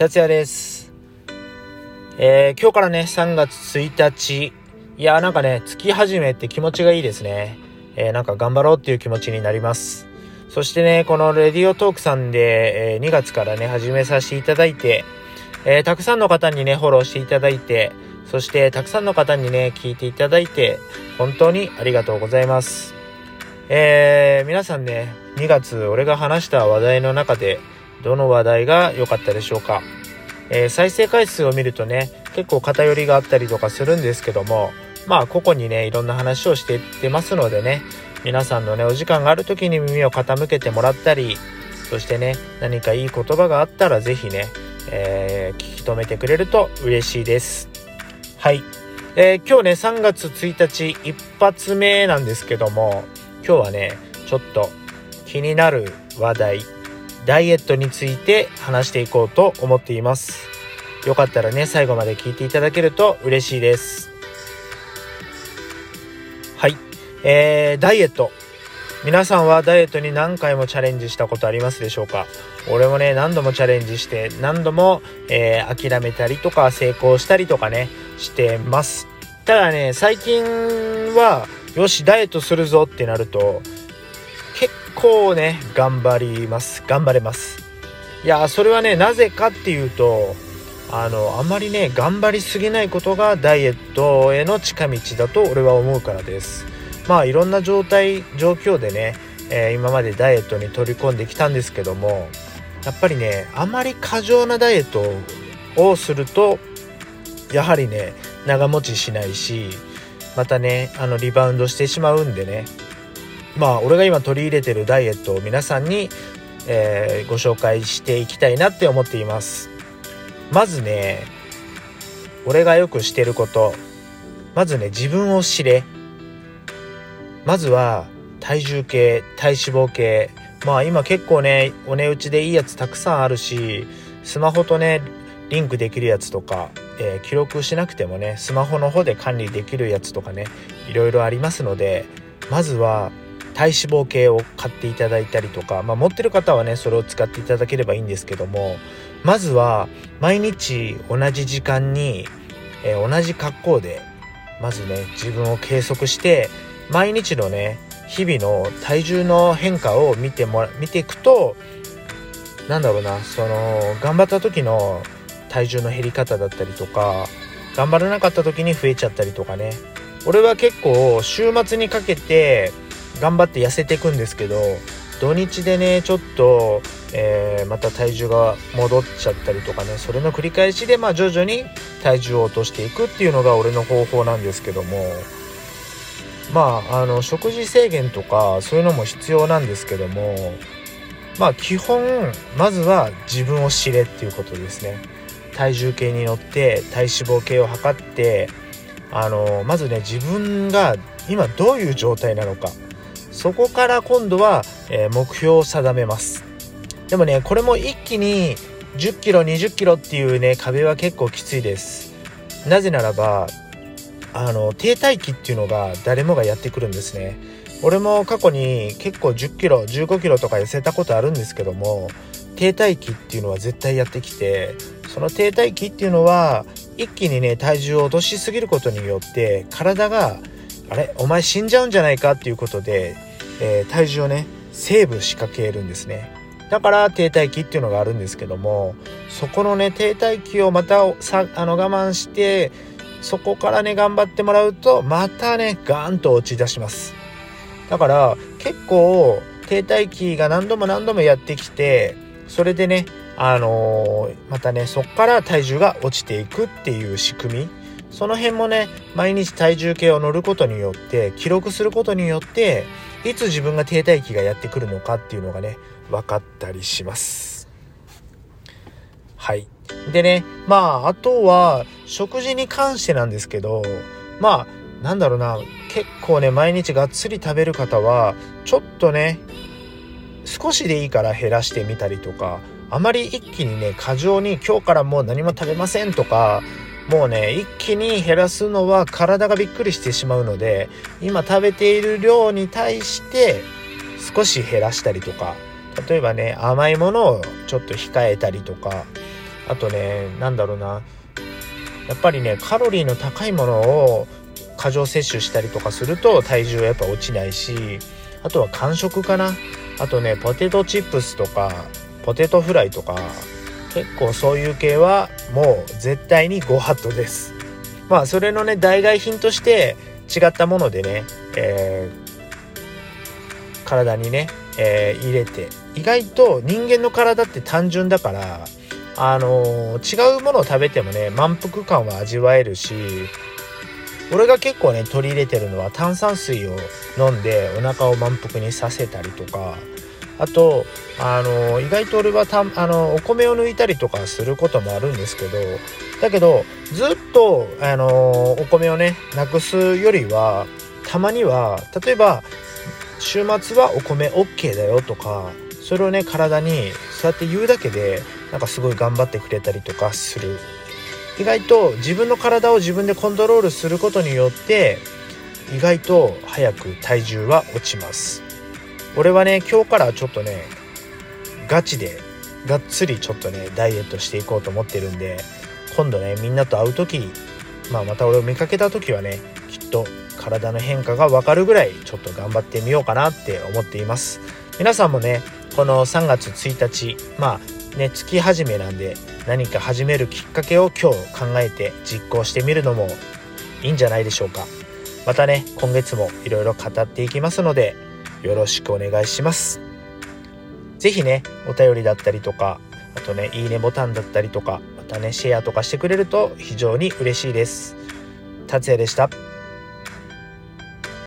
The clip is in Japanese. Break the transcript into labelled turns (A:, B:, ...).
A: 達也です。えー今日からね、3月1日。いやーなんかね、月始めって気持ちがいいですね。えーなんか頑張ろうっていう気持ちになります。そしてね、このレディオトークさんで、えー2月からね、始めさせていただいて、えたくさんの方にね、フォローしていただいて、そしてたくさんの方にね、聞いていただいて、本当にありがとうございます。え皆さんね、2月俺が話した話題の中で、どの話題が良かったでしょうか、えー再生回数を見るとね結構偏りがあったりとかするんですけどもまあ個々にねいろんな話をしていってますのでね皆さんのねお時間がある時に耳を傾けてもらったりそしてね何かいい言葉があったら是非ね、えー聞き止めてくれると嬉しいです。はい、えー今日ね3月1日一発目なんですけども今日はねちょっと気になる話題ダイエットについて話していこうと思っています。よかったらね、最後まで聞いていただけると嬉しいです。はい。えー、ダイエット。皆さんはダイエットに何回もチャレンジしたことありますでしょうか？俺もね、何度もチャレンジして、何度も、えー諦めたりとか成功したりとかね、してます。ただね、最近は、よし、ダイエットするぞってなると、構ね頑張ります。頑張れます。いやそれはねなぜかっていうとあのあんまりね頑張りすぎないことがダイエットへの近道だと俺は思うからです。まあいろんな状態状況でね、えー今までダイエットに取り込んできたんですけどもやっぱりねあまり過剰なダイエットをするとやはりね長持ちしないしまたねあのリバウンドしてしまうんでねまあ俺が今取り入れてるダイエットを皆さんに、えーご紹介していきたいなって思っています。まずね俺がよくしてること。まずね自分を知れ。まずは体重計体脂肪計。まあ今結構ねお値打ちでいいやつたくさんあるしスマホとねリンクできるやつとか、えー記録しなくてもねスマホの方で管理できるやつとかねいろいろありますのでまずは体脂肪計を買っていただいたりとか、まあ、持ってる方はねそれを使っていただければいいんですけどもまずは毎日同じ時間に、えー同じ格好でまずね自分を計測して毎日のね日々の体重の変化を見てもら見ていくとなんだろうなその頑張った時の体重の減り方だったりとか頑張らなかった時に増えちゃったりとかね。俺は結構週末にかけて頑張って痩せていくんですけど土日でねちょっと、えーまた体重が戻っちゃったりとかねそれの繰り返しで、まあ、徐々に体重を落としていくっていうのが俺の方法なんですけどもまああの食事制限とかそういうのも必要なんですけどもまあ基本まずは自分を知れっていうことですね。体重計に乗って体脂肪計を測ってあのまずね自分が今どういう状態なのかそこから今度は、えー目標を定めます。でもねこれも一気に1 0キロ2 0キロっていうね壁は結構きついです。なぜならばあの停滞期っていうのが誰もがやってくるんですね。俺も過去に結構1 0キロ1 5キロとか痩せたことあるんですけども停滞期っていうのは絶対やってきてその停滞期っていうのは一気にね体重を落としすぎることによって体があれお前死んじゃうんじゃないかっていうことで、えー体重をねセーブしかけるんですね。だから停滞期っていうのがあるんですけどもそこのね停滞期をまたさあの我慢してそこからね頑張ってもらうとまたねガーンと落ち出します。だから結構停滞期が何度も何度もやってきてそれでねあのーまたねそこから体重が落ちていくっていう仕組み。その辺もね毎日体重計を乗ることによって記録することによっていつ自分が停滞期がやってくるのかっていうのがね分かったりします。はい。でねまああとは食事に関してなんですけどまあなんだろうな結構ね毎日がっつり食べる方はちょっとね少しでいいから減らしてみたりとかあまり一気にね過剰に今日からもう何も食べませんとかもうね一気に減らすのは体がびっくりしてしまうので今食べている量に対して少し減らしたりとか例えばね甘いものをちょっと控えたりとかあとねなんだろうなやっぱりねカロリーの高いものを過剰摂取したりとかすると体重はやっぱ落ちないしあとは間食かな。あとねポテトチップスとかポテトフライとか結構そういう系はもう絶対にご法度です。まあそれのね代替品として違ったものでね、えー、体にね、えー、入れて。意外と人間の体って単純だからあのー、違うものを食べてもね満腹感は味わえるし俺が結構ね取り入れてるのは炭酸水を飲んでお腹を満腹にさせたりとかあとあの意外と俺はたあのお米を抜いたりとかすることもあるんですけどだけどずっとあのお米をねなくすよりはたまには例えば週末はお米 OK だよとかそれをね体にそうやって言うだけでなんかすごい頑張ってくれたりとかする。意外と自分の体を自分でコントロールすることによって意外と早く体重は落ちます。俺はね今日からちょっとねガチでがっつりちょっとねダイエットしていこうと思ってるんで今度ねみんなと会う時まあまた俺を見かけた時はねきっと体の変化がわかるぐらいちょっと頑張ってみようかなって思っています。皆さんもねこの3月1日まあね月始めなんで何か始めるきっかけを今日考えて実行してみるのもいいんじゃないでしょうか。またね今月もいろいろ語っていきますのでよろしくお願いします。是非ねお便りだったりとかあとねいいねボタンだったりとかまたねシェアとかしてくれると非常に嬉しいです。達也でした。